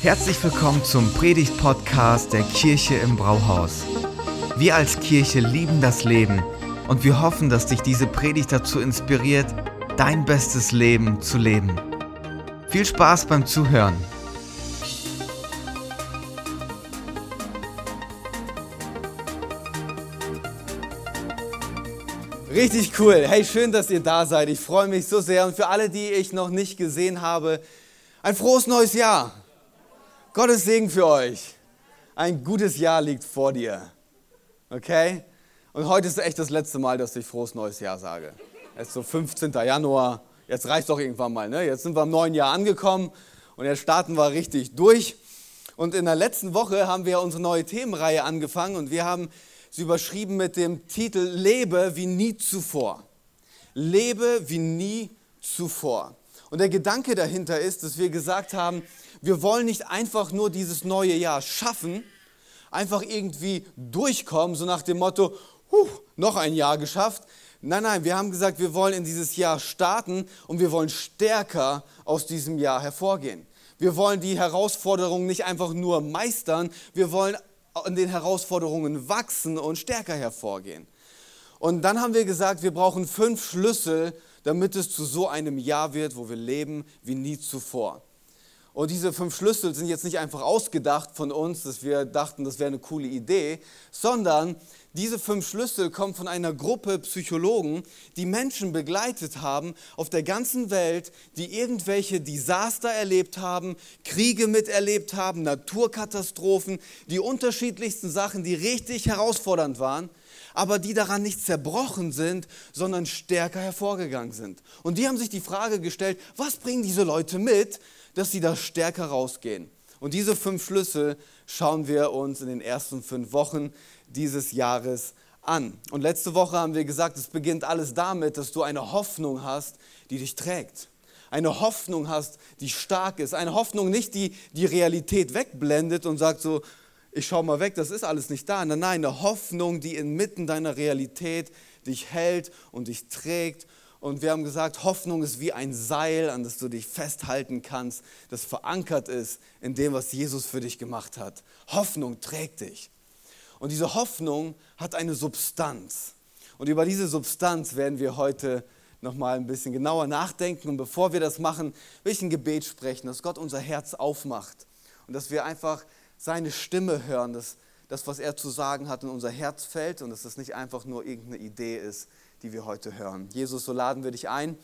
Herzlich willkommen zum Predigt-Podcast der Kirche im Brauhaus. Wir als Kirche lieben das Leben und wir hoffen, dass dich diese Predigt dazu inspiriert, dein bestes Leben zu leben. Viel Spaß beim Zuhören. Richtig cool. Hey, schön, dass ihr da seid. Ich freue mich so sehr. Und für alle, die ich noch nicht gesehen habe, ein frohes neues Jahr. Gottes Segen für euch. Ein gutes Jahr liegt vor dir. Okay? Und heute ist echt das letzte Mal, dass ich frohes neues Jahr sage. Es ist so 15. Januar. Jetzt reicht doch irgendwann mal. Ne? Jetzt sind wir im neuen Jahr angekommen und jetzt starten wir richtig durch. Und in der letzten Woche haben wir unsere neue Themenreihe angefangen und wir haben sie überschrieben mit dem Titel Lebe wie nie zuvor. Lebe wie nie zuvor. Und der Gedanke dahinter ist, dass wir gesagt haben, wir wollen nicht einfach nur dieses neue Jahr schaffen, einfach irgendwie durchkommen, so nach dem Motto, huh, noch ein Jahr geschafft. Nein, nein, wir haben gesagt, wir wollen in dieses Jahr starten und wir wollen stärker aus diesem Jahr hervorgehen. Wir wollen die Herausforderungen nicht einfach nur meistern, wir wollen an den Herausforderungen wachsen und stärker hervorgehen. Und dann haben wir gesagt, wir brauchen fünf Schlüssel, damit es zu so einem Jahr wird, wo wir leben wie nie zuvor. Und diese fünf Schlüssel sind jetzt nicht einfach ausgedacht von uns, dass wir dachten, das wäre eine coole Idee, sondern diese fünf Schlüssel kommen von einer Gruppe Psychologen, die Menschen begleitet haben auf der ganzen Welt, die irgendwelche Desaster erlebt haben, Kriege miterlebt haben, Naturkatastrophen, die unterschiedlichsten Sachen, die richtig herausfordernd waren, aber die daran nicht zerbrochen sind, sondern stärker hervorgegangen sind. Und die haben sich die Frage gestellt, was bringen diese Leute mit, dass sie da stärker rausgehen. Und diese fünf Schlüssel schauen wir uns in den ersten fünf Wochen dieses Jahres an. Und letzte Woche haben wir gesagt, es beginnt alles damit, dass du eine Hoffnung hast, die dich trägt. Eine Hoffnung hast, die stark ist. Eine Hoffnung nicht, die die Realität wegblendet und sagt so, ich schau mal weg, das ist alles nicht da. Nein, nein, eine Hoffnung, die inmitten deiner Realität dich hält und dich trägt und wir haben gesagt, Hoffnung ist wie ein Seil, an das du dich festhalten kannst, das verankert ist in dem, was Jesus für dich gemacht hat. Hoffnung trägt dich. Und diese Hoffnung hat eine Substanz. Und über diese Substanz werden wir heute nochmal ein bisschen genauer nachdenken. Und bevor wir das machen, will ich ein Gebet sprechen, dass Gott unser Herz aufmacht und dass wir einfach seine Stimme hören, dass das, was er zu sagen hat, in unser Herz fällt und dass das nicht einfach nur irgendeine Idee ist, die wir heute hören. Jesus, so laden wir dich ein,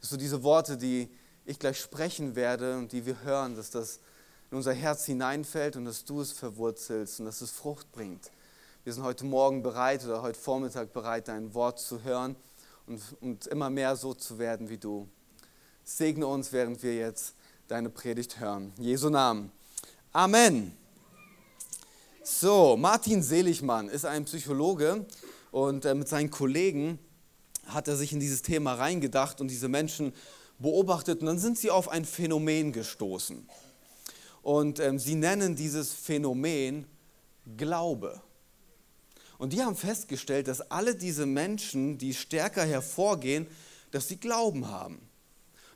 dass du diese Worte, die ich gleich sprechen werde und die wir hören, dass das in unser Herz hineinfällt und dass du es verwurzelst und dass es Frucht bringt. Wir sind heute Morgen bereit oder heute Vormittag bereit, dein Wort zu hören und, und immer mehr so zu werden wie du. Segne uns, während wir jetzt deine Predigt hören. Jesu Namen. Amen. So, Martin Seligmann ist ein Psychologe, und äh, mit seinen Kollegen hat er sich in dieses Thema reingedacht und diese Menschen beobachtet. Und dann sind sie auf ein Phänomen gestoßen. Und ähm, sie nennen dieses Phänomen Glaube. Und die haben festgestellt, dass alle diese Menschen, die stärker hervorgehen, dass sie Glauben haben.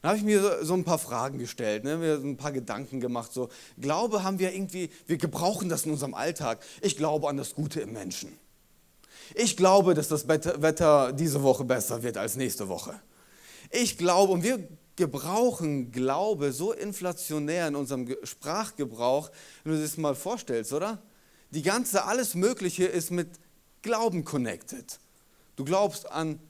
Dann habe ich mir so ein paar Fragen gestellt, ne? mir ein paar Gedanken gemacht. So, Glaube haben wir irgendwie, wir gebrauchen das in unserem Alltag. Ich glaube an das Gute im Menschen. Ich glaube, dass das Wetter diese Woche besser wird als nächste Woche. Ich glaube, und wir gebrauchen Glaube so inflationär in unserem Sprachgebrauch, wenn du dir das mal vorstellst, oder? Die ganze, alles Mögliche ist mit Glauben connected. Du glaubst an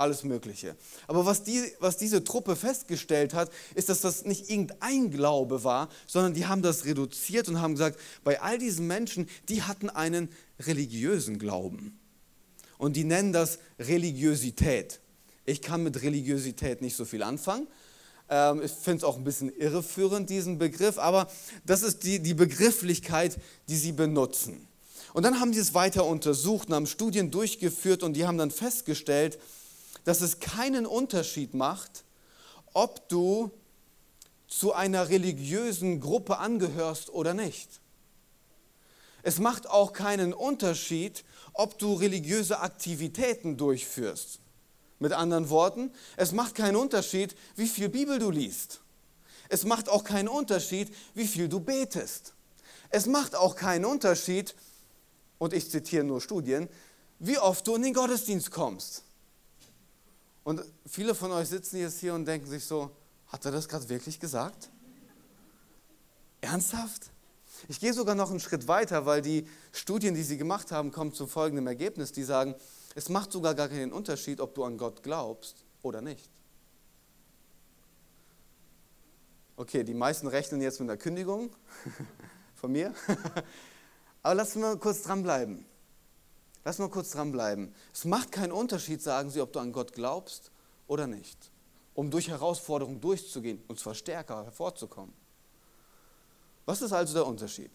alles Mögliche. Aber was, die, was diese Truppe festgestellt hat, ist, dass das nicht irgendein Glaube war, sondern die haben das reduziert und haben gesagt, bei all diesen Menschen, die hatten einen religiösen Glauben und die nennen das Religiosität. Ich kann mit Religiosität nicht so viel anfangen. Ähm, ich finde es auch ein bisschen irreführend, diesen Begriff, aber das ist die, die Begrifflichkeit, die sie benutzen. Und dann haben sie es weiter untersucht und haben Studien durchgeführt und die haben dann festgestellt, dass es keinen Unterschied macht, ob du zu einer religiösen Gruppe angehörst oder nicht. Es macht auch keinen Unterschied, ob du religiöse Aktivitäten durchführst. Mit anderen Worten, es macht keinen Unterschied, wie viel Bibel du liest. Es macht auch keinen Unterschied, wie viel du betest. Es macht auch keinen Unterschied, und ich zitiere nur Studien, wie oft du in den Gottesdienst kommst. Und viele von euch sitzen jetzt hier und denken sich so, hat er das gerade wirklich gesagt? Ernsthaft? Ich gehe sogar noch einen Schritt weiter, weil die Studien, die sie gemacht haben, kommen zu folgendem Ergebnis. Die sagen, es macht sogar gar keinen Unterschied, ob du an Gott glaubst oder nicht. Okay, die meisten rechnen jetzt mit einer Kündigung von mir. Aber lass mal kurz dranbleiben. Lass mal kurz dranbleiben. Es macht keinen Unterschied, sagen sie, ob du an Gott glaubst oder nicht, um durch Herausforderungen durchzugehen und zwar stärker hervorzukommen. Was ist also der Unterschied?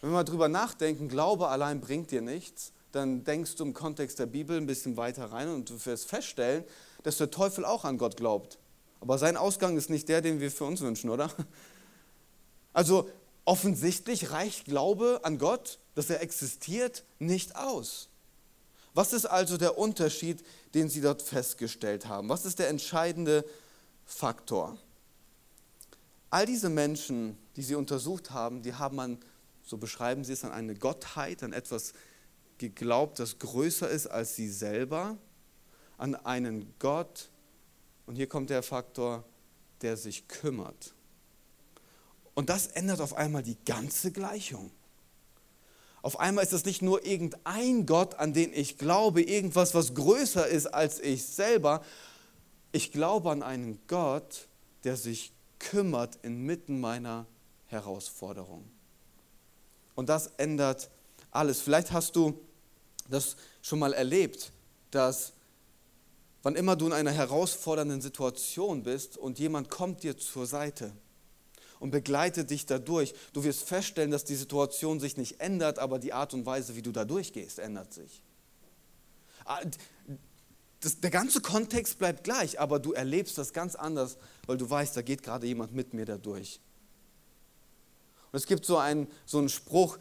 Wenn wir mal drüber nachdenken, Glaube allein bringt dir nichts, dann denkst du im Kontext der Bibel ein bisschen weiter rein und du wirst feststellen, dass der Teufel auch an Gott glaubt. Aber sein Ausgang ist nicht der, den wir für uns wünschen, oder? Also offensichtlich reicht Glaube an Gott, dass er existiert, nicht aus. Was ist also der Unterschied, den Sie dort festgestellt haben? Was ist der entscheidende Faktor? All diese Menschen, die Sie untersucht haben, die haben an, so beschreiben Sie es, an eine Gottheit, an etwas geglaubt, das größer ist als sie selber, an einen Gott, und hier kommt der Faktor, der sich kümmert. Und das ändert auf einmal die ganze Gleichung. Auf einmal ist es nicht nur irgendein Gott, an den ich glaube, irgendwas, was größer ist als ich selber. Ich glaube an einen Gott, der sich kümmert inmitten meiner Herausforderung. Und das ändert alles. Vielleicht hast du das schon mal erlebt, dass wann immer du in einer herausfordernden Situation bist und jemand kommt dir zur Seite und begleitet dich dadurch, du wirst feststellen, dass die Situation sich nicht ändert, aber die Art und Weise, wie du da durchgehst, ändert sich. Ah, das, der ganze Kontext bleibt gleich, aber du erlebst das ganz anders, weil du weißt, da geht gerade jemand mit mir da durch. Und es gibt so einen, so einen Spruch,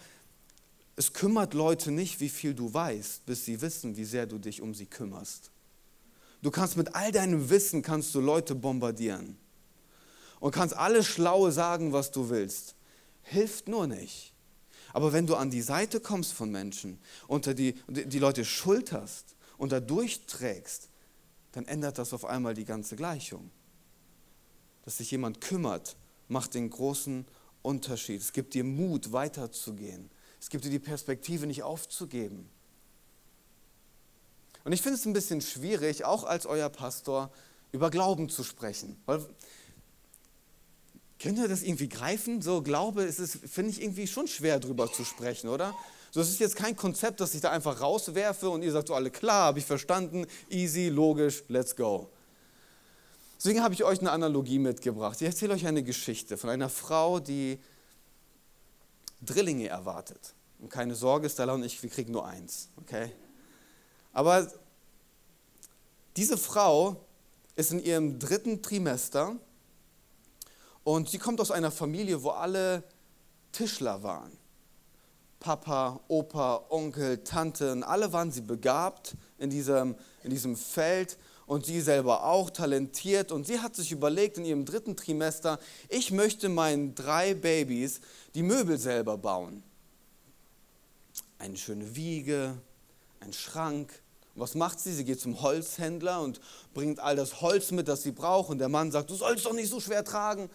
es kümmert Leute nicht, wie viel du weißt, bis sie wissen, wie sehr du dich um sie kümmerst. Du kannst mit all deinem Wissen kannst du Leute bombardieren und kannst alles Schlaue sagen, was du willst. Hilft nur nicht. Aber wenn du an die Seite kommst von Menschen, unter die, die Leute schulterst und da durchträgst, dann ändert das auf einmal die ganze Gleichung. Dass sich jemand kümmert, macht den großen Unterschied. Es gibt dir Mut, weiterzugehen. Es gibt dir die Perspektive, nicht aufzugeben. Und ich finde es ein bisschen schwierig, auch als euer Pastor, über Glauben zu sprechen. Weil, könnt ihr das irgendwie greifen? So, Glaube ist es, finde ich, irgendwie schon schwer, drüber zu sprechen, oder? So, es ist jetzt kein Konzept, das ich da einfach rauswerfe und ihr sagt so alle, klar, habe ich verstanden, easy, logisch, let's go. Deswegen habe ich euch eine Analogie mitgebracht. Ich erzähle euch eine Geschichte von einer Frau, die Drillinge erwartet. Und keine Sorge, Stella und ich, wir kriegen nur eins, okay? Aber diese Frau ist in ihrem dritten Trimester und sie kommt aus einer Familie, wo alle Tischler waren. Papa, Opa, Onkel, Tanten, alle waren sie begabt in diesem, in diesem Feld und sie selber auch talentiert. Und sie hat sich überlegt in ihrem dritten Trimester, ich möchte meinen drei Babys die Möbel selber bauen. Eine schöne Wiege, ein Schrank. Was macht sie? Sie geht zum Holzhändler und bringt all das Holz mit, das sie braucht. Und der Mann sagt, du sollst doch nicht so schwer tragen.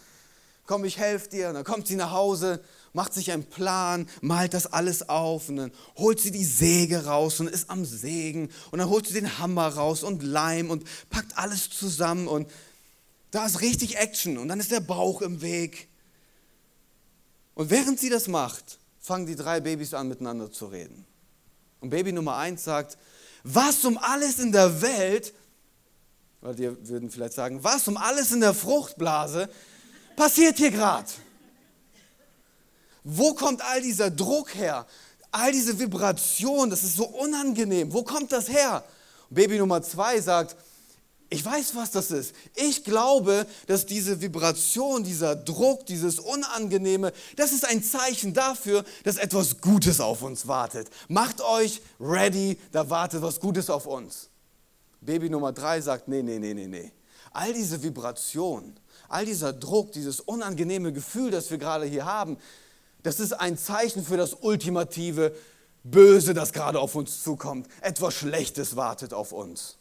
Komm, ich helfe dir. Und dann kommt sie nach Hause, macht sich einen Plan, malt das alles auf. Und dann holt sie die Säge raus und ist am Sägen. Und dann holt sie den Hammer raus und Leim und packt alles zusammen. Und da ist richtig Action. Und dann ist der Bauch im Weg. Und während sie das macht, fangen die drei Babys an, miteinander zu reden. Und Baby Nummer eins sagt, was um alles in der Welt, weil die würden vielleicht sagen, was um alles in der Fruchtblase passiert hier gerade? Wo kommt all dieser Druck her? All diese Vibration, das ist so unangenehm. Wo kommt das her? Baby Nummer zwei sagt, ich weiß, was das ist. Ich glaube, dass diese Vibration, dieser Druck, dieses Unangenehme, das ist ein Zeichen dafür, dass etwas Gutes auf uns wartet. Macht euch ready, da wartet was Gutes auf uns. Baby Nummer drei sagt, nee, nee, nee, nee, nee. All diese Vibration, all dieser Druck, dieses unangenehme Gefühl, das wir gerade hier haben, das ist ein Zeichen für das ultimative Böse, das gerade auf uns zukommt. Etwas Schlechtes wartet auf uns.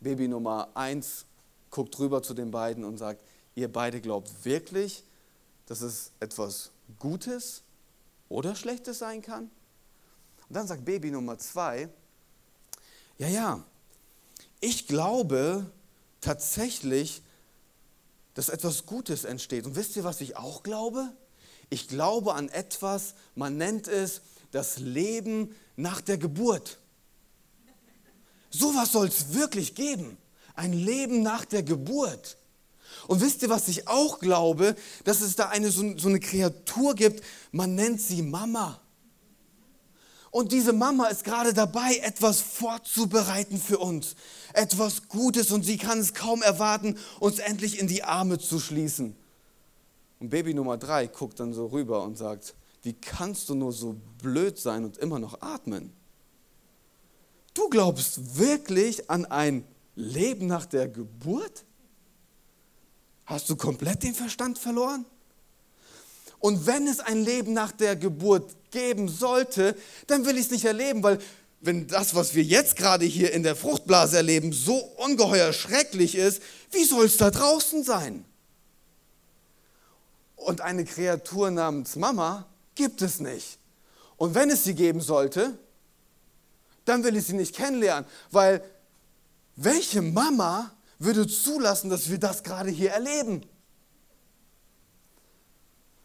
Baby Nummer eins guckt rüber zu den beiden und sagt, ihr beide glaubt wirklich, dass es etwas Gutes oder Schlechtes sein kann? Und dann sagt Baby Nummer zwei, ja, ja, ich glaube tatsächlich, dass etwas Gutes entsteht. Und wisst ihr, was ich auch glaube? Ich glaube an etwas, man nennt es das Leben nach der Geburt. Sowas soll es wirklich geben. Ein Leben nach der Geburt. Und wisst ihr, was ich auch glaube? Dass es da eine, so, so eine Kreatur gibt, man nennt sie Mama. Und diese Mama ist gerade dabei, etwas vorzubereiten für uns. Etwas Gutes und sie kann es kaum erwarten, uns endlich in die Arme zu schließen. Und Baby Nummer drei guckt dann so rüber und sagt, wie kannst du nur so blöd sein und immer noch atmen? Du glaubst wirklich an ein Leben nach der Geburt? Hast du komplett den Verstand verloren? Und wenn es ein Leben nach der Geburt geben sollte, dann will ich es nicht erleben, weil wenn das, was wir jetzt gerade hier in der Fruchtblase erleben, so ungeheuer schrecklich ist, wie soll es da draußen sein? Und eine Kreatur namens Mama gibt es nicht. Und wenn es sie geben sollte, dann will ich sie nicht kennenlernen, weil welche Mama würde zulassen, dass wir das gerade hier erleben?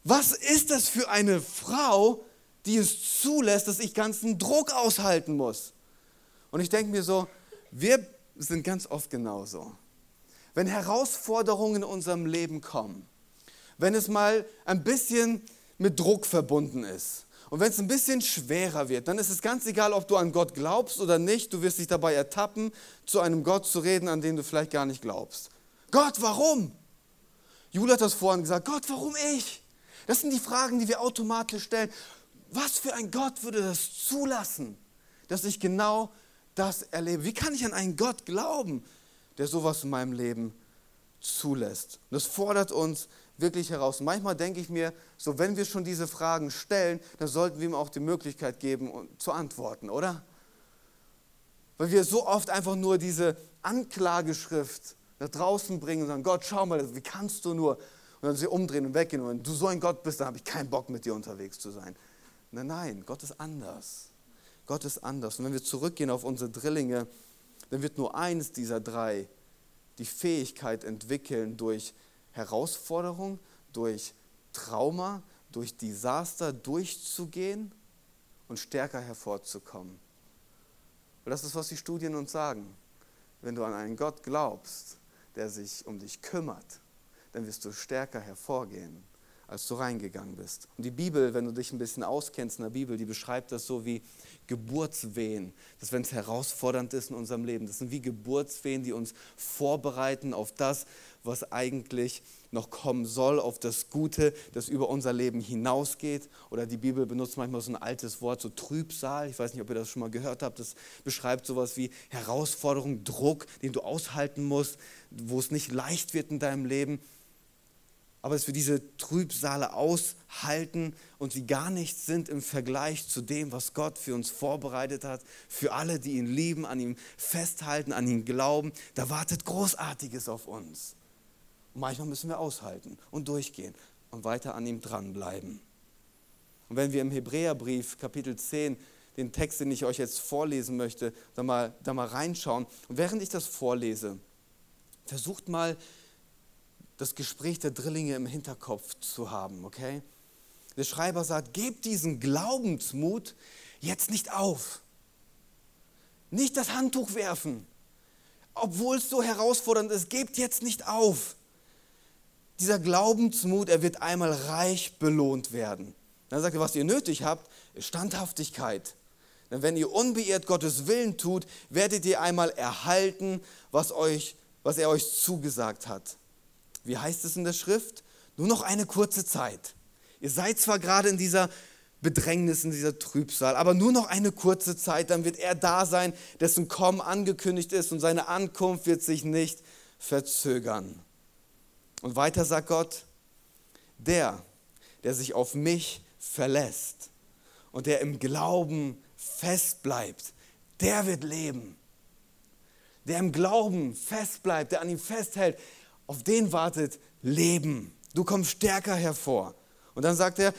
Was ist das für eine Frau, die es zulässt, dass ich ganzen Druck aushalten muss? Und ich denke mir so, wir sind ganz oft genauso. Wenn Herausforderungen in unserem Leben kommen, wenn es mal ein bisschen mit Druck verbunden ist und wenn es ein bisschen schwerer wird, dann ist es ganz egal, ob du an Gott glaubst oder nicht. Du wirst dich dabei ertappen, zu einem Gott zu reden, an den du vielleicht gar nicht glaubst. Gott, warum? Jule hat das vorhin gesagt. Gott, warum ich? Das sind die Fragen, die wir automatisch stellen. Was für ein Gott würde das zulassen, dass ich genau das erlebe? Wie kann ich an einen Gott glauben, der sowas in meinem Leben zulässt? Und das fordert uns wirklich heraus. manchmal denke ich mir, so wenn wir schon diese Fragen stellen, dann sollten wir ihm auch die Möglichkeit geben, zu antworten, oder? Weil wir so oft einfach nur diese Anklageschrift nach draußen bringen und sagen, Gott, schau mal, wie kannst du nur? Und dann sie umdrehen und weggehen. Und wenn du so ein Gott bist, dann habe ich keinen Bock, mit dir unterwegs zu sein. Nein, nein, Gott ist anders. Gott ist anders. Und wenn wir zurückgehen auf unsere Drillinge, dann wird nur eins dieser drei die Fähigkeit entwickeln, durch Herausforderung, durch Trauma, durch Desaster durchzugehen und stärker hervorzukommen. Und das ist, was die Studien uns sagen. Wenn du an einen Gott glaubst, der sich um dich kümmert, dann wirst du stärker hervorgehen als du reingegangen bist. Und die Bibel, wenn du dich ein bisschen auskennst in der Bibel, die beschreibt das so wie Geburtswehen. Dass wenn es herausfordernd ist in unserem Leben, das sind wie Geburtswehen, die uns vorbereiten auf das, was eigentlich noch kommen soll, auf das Gute, das über unser Leben hinausgeht. Oder die Bibel benutzt manchmal so ein altes Wort, so Trübsal. Ich weiß nicht, ob ihr das schon mal gehört habt. Das beschreibt sowas wie Herausforderung, Druck, den du aushalten musst, wo es nicht leicht wird in deinem Leben aber dass wir diese Trübsale aushalten und sie gar nichts sind im Vergleich zu dem, was Gott für uns vorbereitet hat, für alle, die ihn lieben, an ihm festhalten, an ihn glauben. Da wartet Großartiges auf uns. Und manchmal müssen wir aushalten und durchgehen und weiter an ihm dranbleiben. Und wenn wir im Hebräerbrief Kapitel 10 den Text, den ich euch jetzt vorlesen möchte, da mal, da mal reinschauen. Und während ich das vorlese, versucht mal das Gespräch der Drillinge im Hinterkopf zu haben, okay? Der Schreiber sagt, gebt diesen Glaubensmut jetzt nicht auf. Nicht das Handtuch werfen. Obwohl es so herausfordernd ist, gebt jetzt nicht auf. Dieser Glaubensmut, er wird einmal reich belohnt werden. Dann sagt er, was ihr nötig habt, ist Standhaftigkeit. Denn wenn ihr unbeirrt Gottes Willen tut, werdet ihr einmal erhalten, was, euch, was er euch zugesagt hat wie heißt es in der Schrift? Nur noch eine kurze Zeit. Ihr seid zwar gerade in dieser Bedrängnis, in dieser Trübsal, aber nur noch eine kurze Zeit, dann wird er da sein, dessen Kommen angekündigt ist und seine Ankunft wird sich nicht verzögern. Und weiter sagt Gott, der, der sich auf mich verlässt und der im Glauben fest bleibt, der wird leben. Der im Glauben fest bleibt, der an ihm festhält, auf den wartet Leben. Du kommst stärker hervor. Und dann sagt er,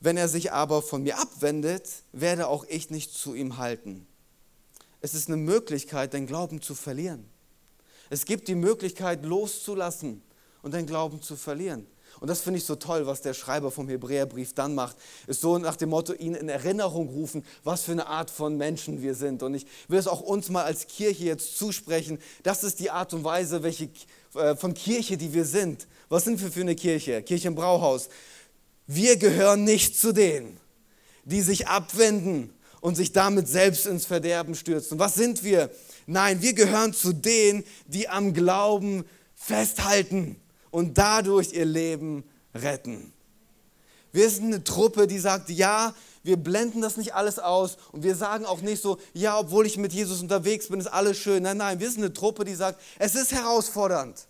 wenn er sich aber von mir abwendet, werde auch ich nicht zu ihm halten. Es ist eine Möglichkeit, dein Glauben zu verlieren. Es gibt die Möglichkeit, loszulassen und dein Glauben zu verlieren. Und das finde ich so toll, was der Schreiber vom Hebräerbrief dann macht. Ist so nach dem Motto, ihn in Erinnerung rufen, was für eine Art von Menschen wir sind. Und ich will es auch uns mal als Kirche jetzt zusprechen. Das ist die Art und Weise, welche, äh, von Kirche, die wir sind. Was sind wir für eine Kirche? Kirche im Brauhaus. Wir gehören nicht zu denen, die sich abwenden und sich damit selbst ins Verderben stürzen. Was sind wir? Nein, wir gehören zu denen, die am Glauben festhalten und dadurch ihr Leben retten. Wir sind eine Truppe, die sagt, ja, wir blenden das nicht alles aus und wir sagen auch nicht so, ja, obwohl ich mit Jesus unterwegs bin, ist alles schön. Nein, nein, wir sind eine Truppe, die sagt, es ist herausfordernd.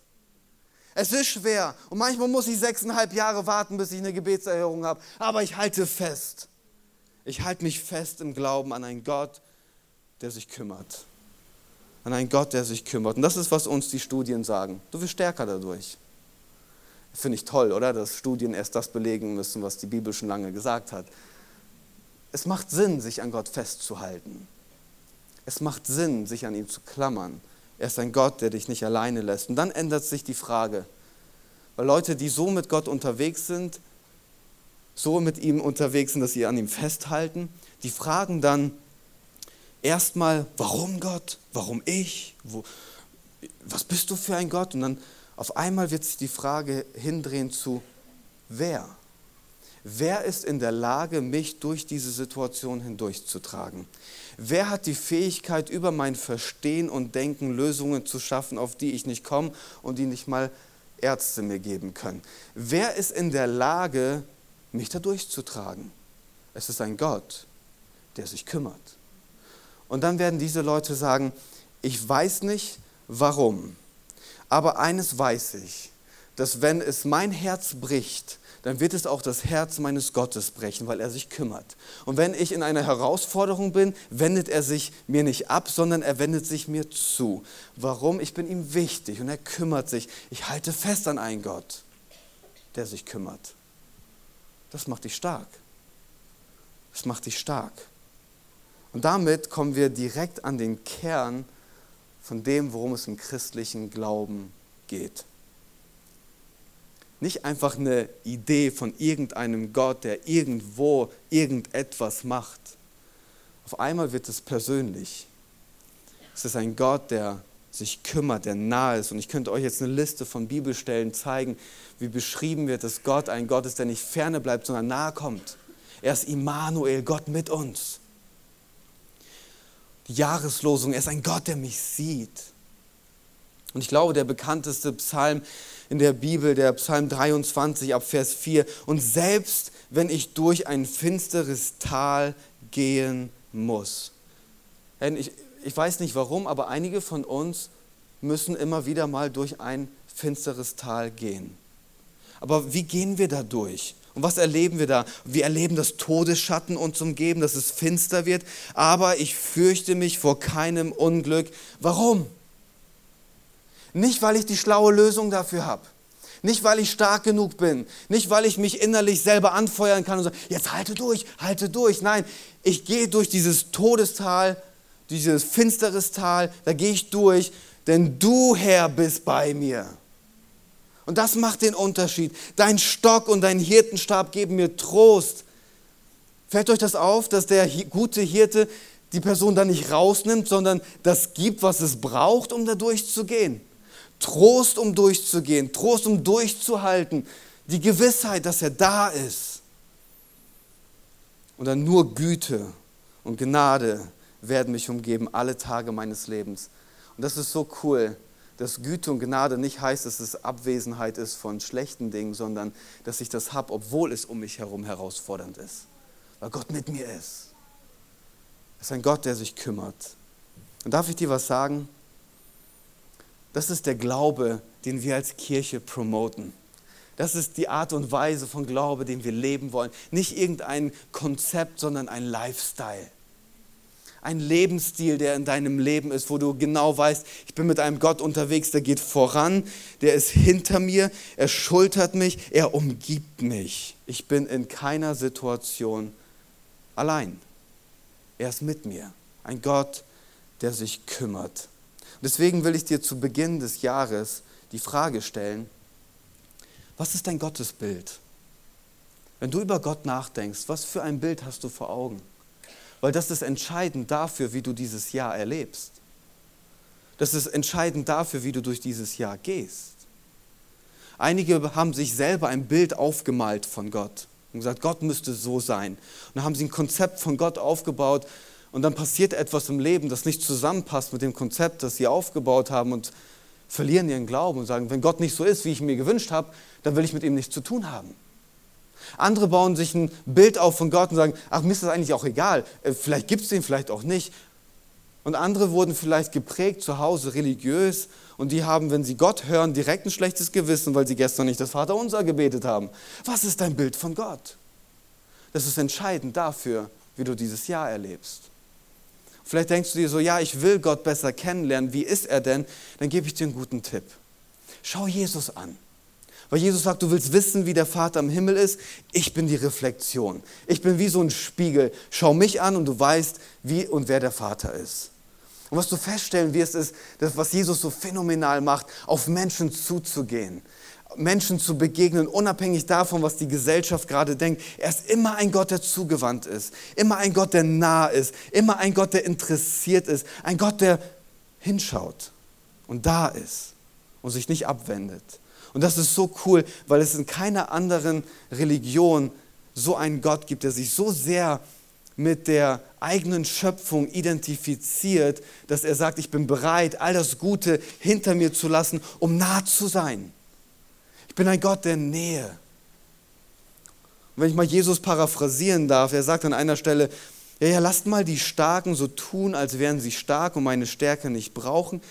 Es ist schwer und manchmal muss ich sechseinhalb Jahre warten, bis ich eine Gebetserhörung habe. Aber ich halte fest. Ich halte mich fest im Glauben an einen Gott, der sich kümmert. An einen Gott, der sich kümmert. Und das ist, was uns die Studien sagen. Du wirst stärker dadurch. Finde ich toll, oder? Dass Studien erst das belegen müssen, was die Bibel schon lange gesagt hat. Es macht Sinn, sich an Gott festzuhalten. Es macht Sinn, sich an ihm zu klammern. Er ist ein Gott, der dich nicht alleine lässt. Und dann ändert sich die Frage. Weil Leute, die so mit Gott unterwegs sind, so mit ihm unterwegs sind, dass sie an ihm festhalten, die fragen dann erstmal, warum Gott? Warum ich? Wo, was bist du für ein Gott? Und dann auf einmal wird sich die Frage hindrehen zu, wer? Wer ist in der Lage, mich durch diese Situation hindurchzutragen? Wer hat die Fähigkeit, über mein Verstehen und Denken Lösungen zu schaffen, auf die ich nicht komme und die nicht mal Ärzte mir geben können? Wer ist in der Lage, mich da durchzutragen? Es ist ein Gott, der sich kümmert. Und dann werden diese Leute sagen, ich weiß nicht warum, aber eines weiß ich, dass wenn es mein Herz bricht, dann wird es auch das Herz meines Gottes brechen, weil er sich kümmert. Und wenn ich in einer Herausforderung bin, wendet er sich mir nicht ab, sondern er wendet sich mir zu. Warum? Ich bin ihm wichtig und er kümmert sich. Ich halte fest an einen Gott, der sich kümmert. Das macht dich stark. Das macht dich stark. Und damit kommen wir direkt an den Kern von dem, worum es im christlichen Glauben geht. Nicht einfach eine Idee von irgendeinem Gott, der irgendwo irgendetwas macht. Auf einmal wird es persönlich. Es ist ein Gott, der sich kümmert, der nahe ist. Und ich könnte euch jetzt eine Liste von Bibelstellen zeigen, wie beschrieben wird, dass Gott ein Gott ist, der nicht ferne bleibt, sondern nahe kommt. Er ist Immanuel, Gott mit uns. Die Jahreslosung, er ist ein Gott, der mich sieht. Und ich glaube, der bekannteste Psalm in der Bibel, der Psalm 23 ab Vers 4. Und selbst wenn ich durch ein finsteres Tal gehen muss. Ich, ich weiß nicht warum, aber einige von uns müssen immer wieder mal durch ein finsteres Tal gehen. Aber wie gehen wir da durch? Und was erleben wir da? Wir erleben, dass Todesschatten uns umgeben, dass es finster wird. Aber ich fürchte mich vor keinem Unglück. Warum? Nicht, weil ich die schlaue Lösung dafür habe. Nicht, weil ich stark genug bin. Nicht, weil ich mich innerlich selber anfeuern kann und sagen, jetzt halte durch, halte durch. Nein, ich gehe durch dieses Todestal, dieses finsteres Tal, da gehe ich durch, denn du, Herr, bist bei mir. Und das macht den Unterschied. Dein Stock und dein Hirtenstab geben mir Trost. Fällt euch das auf, dass der gute Hirte die Person da nicht rausnimmt, sondern das gibt, was es braucht, um da durchzugehen? Trost, um durchzugehen, Trost, um durchzuhalten, die Gewissheit, dass er da ist. Und dann nur Güte und Gnade werden mich umgeben alle Tage meines Lebens. Und das ist so cool, dass Güte und Gnade nicht heißt, dass es Abwesenheit ist von schlechten Dingen, sondern dass ich das habe, obwohl es um mich herum herausfordernd ist. Weil Gott mit mir ist. Es ist ein Gott, der sich kümmert. Und darf ich dir was sagen? Das ist der Glaube, den wir als Kirche promoten. Das ist die Art und Weise von Glaube, den wir leben wollen. Nicht irgendein Konzept, sondern ein Lifestyle. Ein Lebensstil, der in deinem Leben ist, wo du genau weißt, ich bin mit einem Gott unterwegs, der geht voran, der ist hinter mir, er schultert mich, er umgibt mich. Ich bin in keiner Situation allein. Er ist mit mir. Ein Gott, der sich kümmert. Deswegen will ich dir zu Beginn des Jahres die Frage stellen, was ist dein Gottesbild? Wenn du über Gott nachdenkst, was für ein Bild hast du vor Augen? Weil das ist entscheidend dafür, wie du dieses Jahr erlebst. Das ist entscheidend dafür, wie du durch dieses Jahr gehst. Einige haben sich selber ein Bild aufgemalt von Gott und gesagt, Gott müsste so sein. Und dann haben sie ein Konzept von Gott aufgebaut und dann passiert etwas im Leben, das nicht zusammenpasst mit dem Konzept, das sie aufgebaut haben und verlieren ihren Glauben und sagen, wenn Gott nicht so ist, wie ich mir gewünscht habe, dann will ich mit ihm nichts zu tun haben. Andere bauen sich ein Bild auf von Gott und sagen, ach, mir ist das eigentlich auch egal, äh, vielleicht gibt es den, vielleicht auch nicht. Und andere wurden vielleicht geprägt zu Hause religiös und die haben, wenn sie Gott hören, direkt ein schlechtes Gewissen, weil sie gestern nicht das Vaterunser gebetet haben. Was ist dein Bild von Gott? Das ist entscheidend dafür, wie du dieses Jahr erlebst. Vielleicht denkst du dir so, ja, ich will Gott besser kennenlernen. Wie ist er denn? Dann gebe ich dir einen guten Tipp. Schau Jesus an. Weil Jesus sagt, du willst wissen, wie der Vater im Himmel ist. Ich bin die Reflexion. Ich bin wie so ein Spiegel. Schau mich an und du weißt, wie und wer der Vater ist. Und was du feststellen wirst, ist, dass was Jesus so phänomenal macht, auf Menschen zuzugehen, Menschen zu begegnen, unabhängig davon, was die Gesellschaft gerade denkt. Er ist immer ein Gott, der zugewandt ist, immer ein Gott, der nah ist, immer ein Gott, der interessiert ist, ein Gott, der hinschaut und da ist und sich nicht abwendet. Und das ist so cool, weil es in keiner anderen Religion so einen Gott gibt, der sich so sehr mit der eigenen Schöpfung identifiziert, dass er sagt, ich bin bereit, all das Gute hinter mir zu lassen, um nah zu sein bin ein Gott der Nähe. Und wenn ich mal Jesus paraphrasieren darf, er sagt an einer Stelle, ja, ja, lasst mal die Starken so tun, als wären sie stark und meine Stärke nicht brauchen,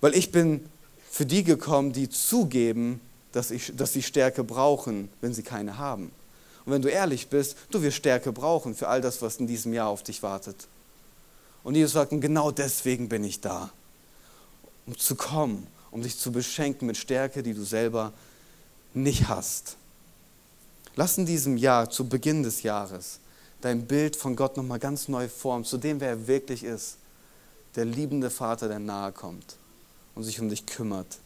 weil ich bin für die gekommen, die zugeben, dass, ich, dass sie Stärke brauchen, wenn sie keine haben. Und wenn du ehrlich bist, du wirst Stärke brauchen für all das, was in diesem Jahr auf dich wartet. Und Jesus sagt, genau deswegen bin ich da, um zu kommen um dich zu beschenken mit Stärke, die du selber nicht hast. Lass in diesem Jahr, zu Beginn des Jahres, dein Bild von Gott nochmal ganz neu formen, zu dem, wer er wirklich ist. Der liebende Vater, der nahe kommt und sich um dich kümmert.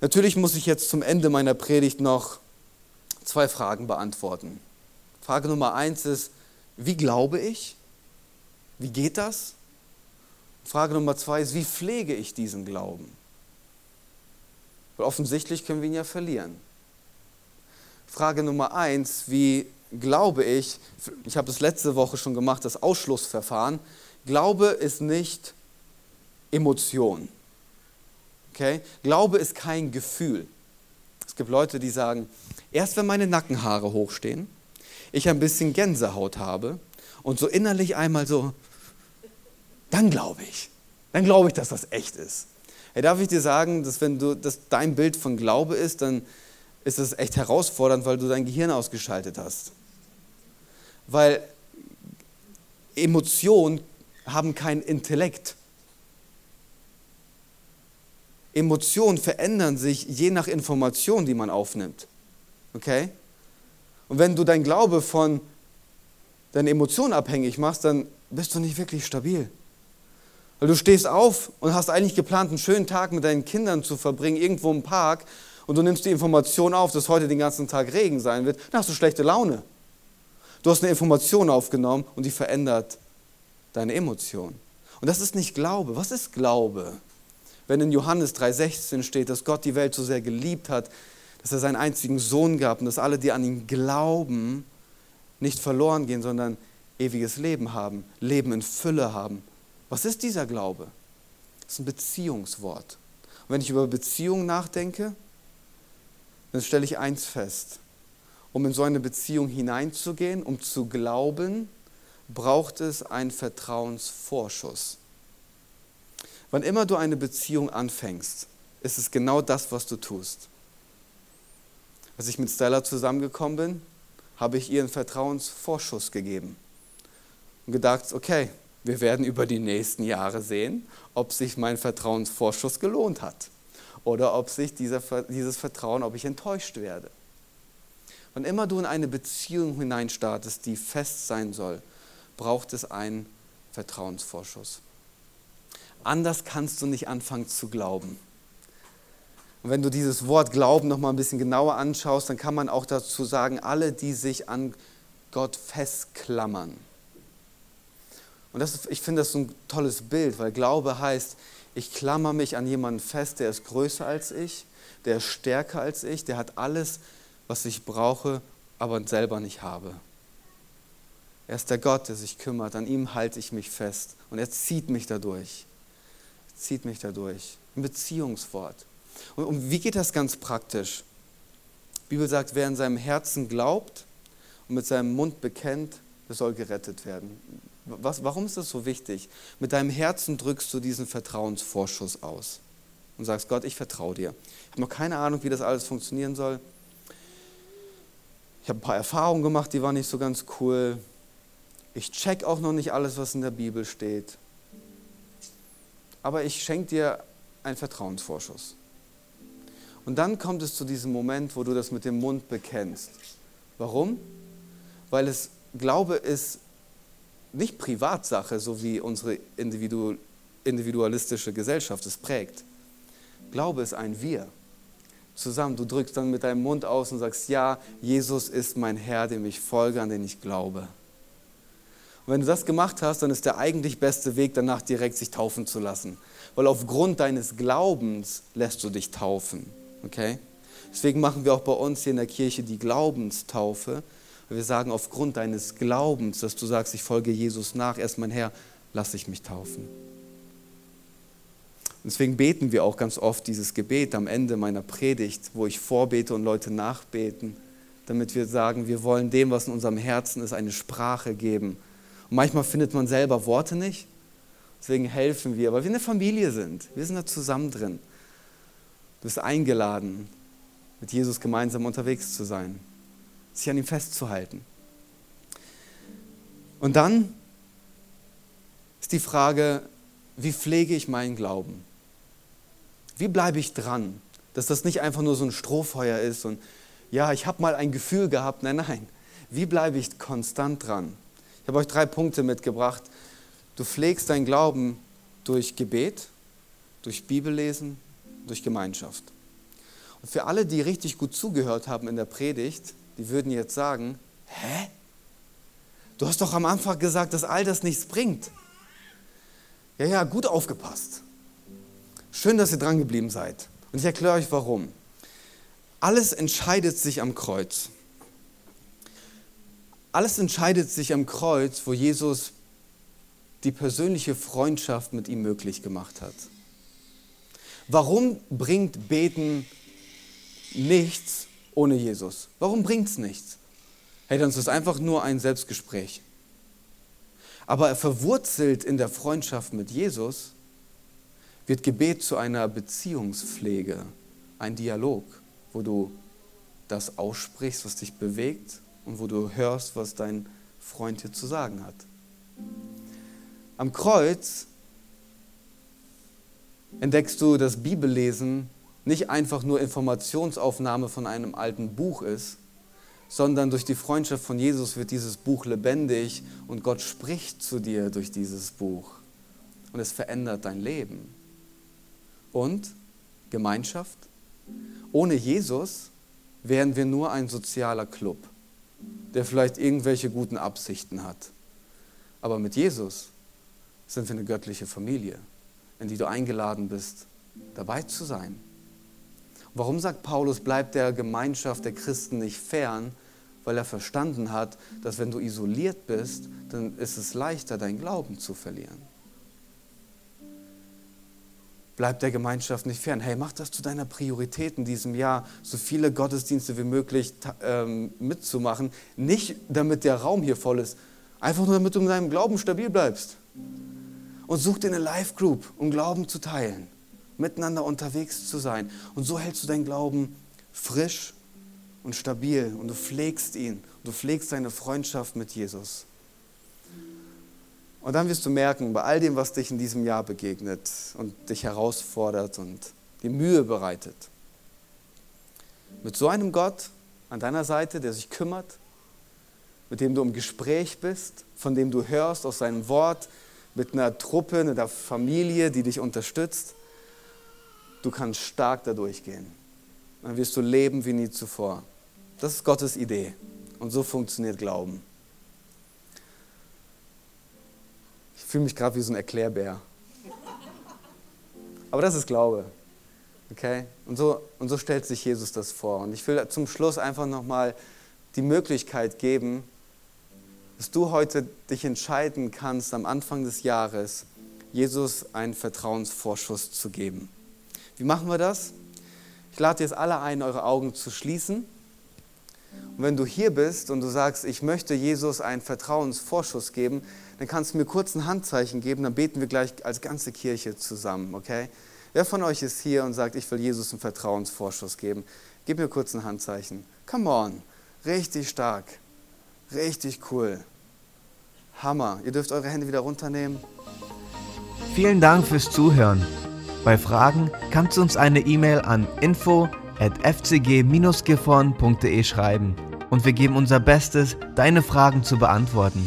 Natürlich muss ich jetzt zum Ende meiner Predigt noch zwei Fragen beantworten. Frage Nummer eins ist, wie glaube ich? Wie geht das? Frage Nummer zwei ist, wie pflege ich diesen Glauben? Weil offensichtlich können wir ihn ja verlieren. Frage Nummer eins, wie glaube ich, ich habe das letzte Woche schon gemacht, das Ausschlussverfahren. Glaube ist nicht Emotion. Okay? Glaube ist kein Gefühl. Es gibt Leute, die sagen, erst wenn meine Nackenhaare hochstehen, ich ein bisschen Gänsehaut habe und so innerlich einmal so, dann glaube ich. Dann glaube ich, dass das echt ist. Hey, darf ich dir sagen, dass wenn du, dass dein Bild von Glaube ist, dann ist das echt herausfordernd, weil du dein Gehirn ausgeschaltet hast. Weil Emotionen haben kein Intellekt. Emotionen verändern sich je nach Information, die man aufnimmt. Okay? Und wenn du dein Glaube von deinen Emotionen abhängig machst, dann bist du nicht wirklich stabil. Weil du stehst auf und hast eigentlich geplant, einen schönen Tag mit deinen Kindern zu verbringen, irgendwo im Park, und du nimmst die Information auf, dass heute den ganzen Tag Regen sein wird, dann hast du schlechte Laune. Du hast eine Information aufgenommen und die verändert deine Emotion. Und das ist nicht Glaube. Was ist Glaube? Wenn in Johannes 3,16 steht, dass Gott die Welt so sehr geliebt hat, dass er seinen einzigen Sohn gab und dass alle, die an ihn glauben, nicht verloren gehen, sondern ewiges Leben haben, Leben in Fülle haben. Was ist dieser Glaube? Das ist ein Beziehungswort. Und wenn ich über Beziehung nachdenke, dann stelle ich eins fest. Um in so eine Beziehung hineinzugehen, um zu glauben, braucht es einen Vertrauensvorschuss. Wann immer du eine Beziehung anfängst, ist es genau das, was du tust. Als ich mit Stella zusammengekommen bin, habe ich ihr einen Vertrauensvorschuss gegeben und gedacht, okay, wir werden über die nächsten Jahre sehen, ob sich mein Vertrauensvorschuss gelohnt hat oder ob sich dieser, dieses Vertrauen, ob ich enttäuscht werde. Wann immer du in eine Beziehung hineinstartest, die fest sein soll, braucht es einen Vertrauensvorschuss. Anders kannst du nicht anfangen zu glauben. Und wenn du dieses Wort Glauben noch mal ein bisschen genauer anschaust, dann kann man auch dazu sagen, alle, die sich an Gott festklammern. Und das ich finde das so ein tolles Bild, weil Glaube heißt, ich klammer mich an jemanden fest, der ist größer als ich, der ist stärker als ich, der hat alles, was ich brauche, aber selber nicht habe. Er ist der Gott, der sich kümmert, an ihm halte ich mich fest und er zieht mich dadurch. Zieht mich dadurch. Ein Beziehungswort. Und, und wie geht das ganz praktisch? Die Bibel sagt, wer in seinem Herzen glaubt und mit seinem Mund bekennt, der soll gerettet werden. Was, warum ist das so wichtig? Mit deinem Herzen drückst du diesen Vertrauensvorschuss aus und sagst, Gott, ich vertraue dir. Ich habe noch keine Ahnung, wie das alles funktionieren soll. Ich habe ein paar Erfahrungen gemacht, die waren nicht so ganz cool. Ich check auch noch nicht alles, was in der Bibel steht. Aber ich schenke dir einen Vertrauensvorschuss. Und dann kommt es zu diesem Moment, wo du das mit dem Mund bekennst. Warum? Weil es Glaube ist nicht Privatsache, so wie unsere individualistische Gesellschaft es prägt. Glaube ist ein Wir. Zusammen, du drückst dann mit deinem Mund aus und sagst, ja, Jesus ist mein Herr, dem ich folge, an den ich glaube. Und wenn du das gemacht hast, dann ist der eigentlich beste Weg danach direkt sich taufen zu lassen. Weil aufgrund deines Glaubens lässt du dich taufen. Okay? Deswegen machen wir auch bei uns hier in der Kirche die Glaubenstaufe, wir sagen, aufgrund deines Glaubens, dass du sagst, ich folge Jesus nach, erst mein Herr, lass ich mich taufen. Deswegen beten wir auch ganz oft dieses Gebet am Ende meiner Predigt, wo ich vorbete und Leute nachbeten, damit wir sagen, wir wollen dem, was in unserem Herzen ist, eine Sprache geben. Manchmal findet man selber Worte nicht. Deswegen helfen wir, weil wir eine Familie sind. Wir sind da zusammen drin. Du bist eingeladen, mit Jesus gemeinsam unterwegs zu sein sich an ihm festzuhalten. Und dann ist die Frage, wie pflege ich meinen Glauben? Wie bleibe ich dran? Dass das nicht einfach nur so ein Strohfeuer ist und ja, ich habe mal ein Gefühl gehabt. Nein, nein. Wie bleibe ich konstant dran? Ich habe euch drei Punkte mitgebracht. Du pflegst deinen Glauben durch Gebet, durch Bibellesen, durch Gemeinschaft. Und für alle, die richtig gut zugehört haben in der Predigt, die würden jetzt sagen, hä? Du hast doch am Anfang gesagt, dass all das nichts bringt. Ja, ja, gut aufgepasst. Schön, dass ihr dran geblieben seid. Und ich erkläre euch warum. Alles entscheidet sich am Kreuz. Alles entscheidet sich am Kreuz, wo Jesus die persönliche Freundschaft mit ihm möglich gemacht hat. Warum bringt Beten nichts, ohne Jesus? Warum bringt es nichts? Hey, dann ist es einfach nur ein Selbstgespräch. Aber verwurzelt in der Freundschaft mit Jesus wird Gebet zu einer Beziehungspflege, ein Dialog, wo du das aussprichst, was dich bewegt und wo du hörst, was dein Freund dir zu sagen hat. Am Kreuz entdeckst du das Bibellesen nicht einfach nur Informationsaufnahme von einem alten Buch ist, sondern durch die Freundschaft von Jesus wird dieses Buch lebendig und Gott spricht zu dir durch dieses Buch. Und es verändert dein Leben. Und Gemeinschaft? Ohne Jesus wären wir nur ein sozialer Club, der vielleicht irgendwelche guten Absichten hat. Aber mit Jesus sind wir eine göttliche Familie, in die du eingeladen bist, dabei zu sein. Warum sagt Paulus, bleibt der Gemeinschaft der Christen nicht fern? Weil er verstanden hat, dass wenn du isoliert bist, dann ist es leichter, deinen Glauben zu verlieren. Bleibt der Gemeinschaft nicht fern. Hey, mach das zu deiner Priorität in diesem Jahr, so viele Gottesdienste wie möglich ähm, mitzumachen. Nicht damit der Raum hier voll ist, einfach nur damit du in deinem Glauben stabil bleibst. und such dir eine Live Group, um Glauben zu teilen, miteinander unterwegs zu sein. Und so hältst du deinen Glauben frisch und stabil und du pflegst ihn. Du pflegst deine Freundschaft mit Jesus. Und dann wirst du merken, bei all dem, was dich in diesem Jahr begegnet und dich herausfordert und dir Mühe bereitet, mit so einem Gott an deiner Seite, der sich kümmert, mit dem du im Gespräch bist, von dem du hörst aus seinem Wort, mit einer Truppe, einer Familie, die dich unterstützt, du kannst stark da durchgehen. Dann wirst du leben wie nie zuvor. Das ist Gottes Idee. Und so funktioniert Glauben. Ich fühle mich gerade wie so ein Erklärbär. Aber das ist Glaube. Okay? Und so, und so stellt sich Jesus das vor. Und ich will zum Schluss einfach nochmal die Möglichkeit geben, dass du heute dich entscheiden kannst, am Anfang des Jahres Jesus einen Vertrauensvorschuss zu geben. Wie machen wir das? Ich lade jetzt alle ein, eure Augen zu schließen. Und wenn du hier bist und du sagst, ich möchte Jesus einen Vertrauensvorschuss geben, dann kannst du mir kurz ein Handzeichen geben, dann beten wir gleich als ganze Kirche zusammen, okay? Wer von euch ist hier und sagt, ich will Jesus einen Vertrauensvorschuss geben? Gib mir kurz ein Handzeichen. Come on. Richtig stark. Richtig cool. Hammer. Ihr dürft eure Hände wieder runternehmen. Vielen Dank fürs Zuhören. Bei Fragen kannst du uns eine E-Mail an info at fcg-gifhorn.de schreiben und wir geben unser Bestes, deine Fragen zu beantworten.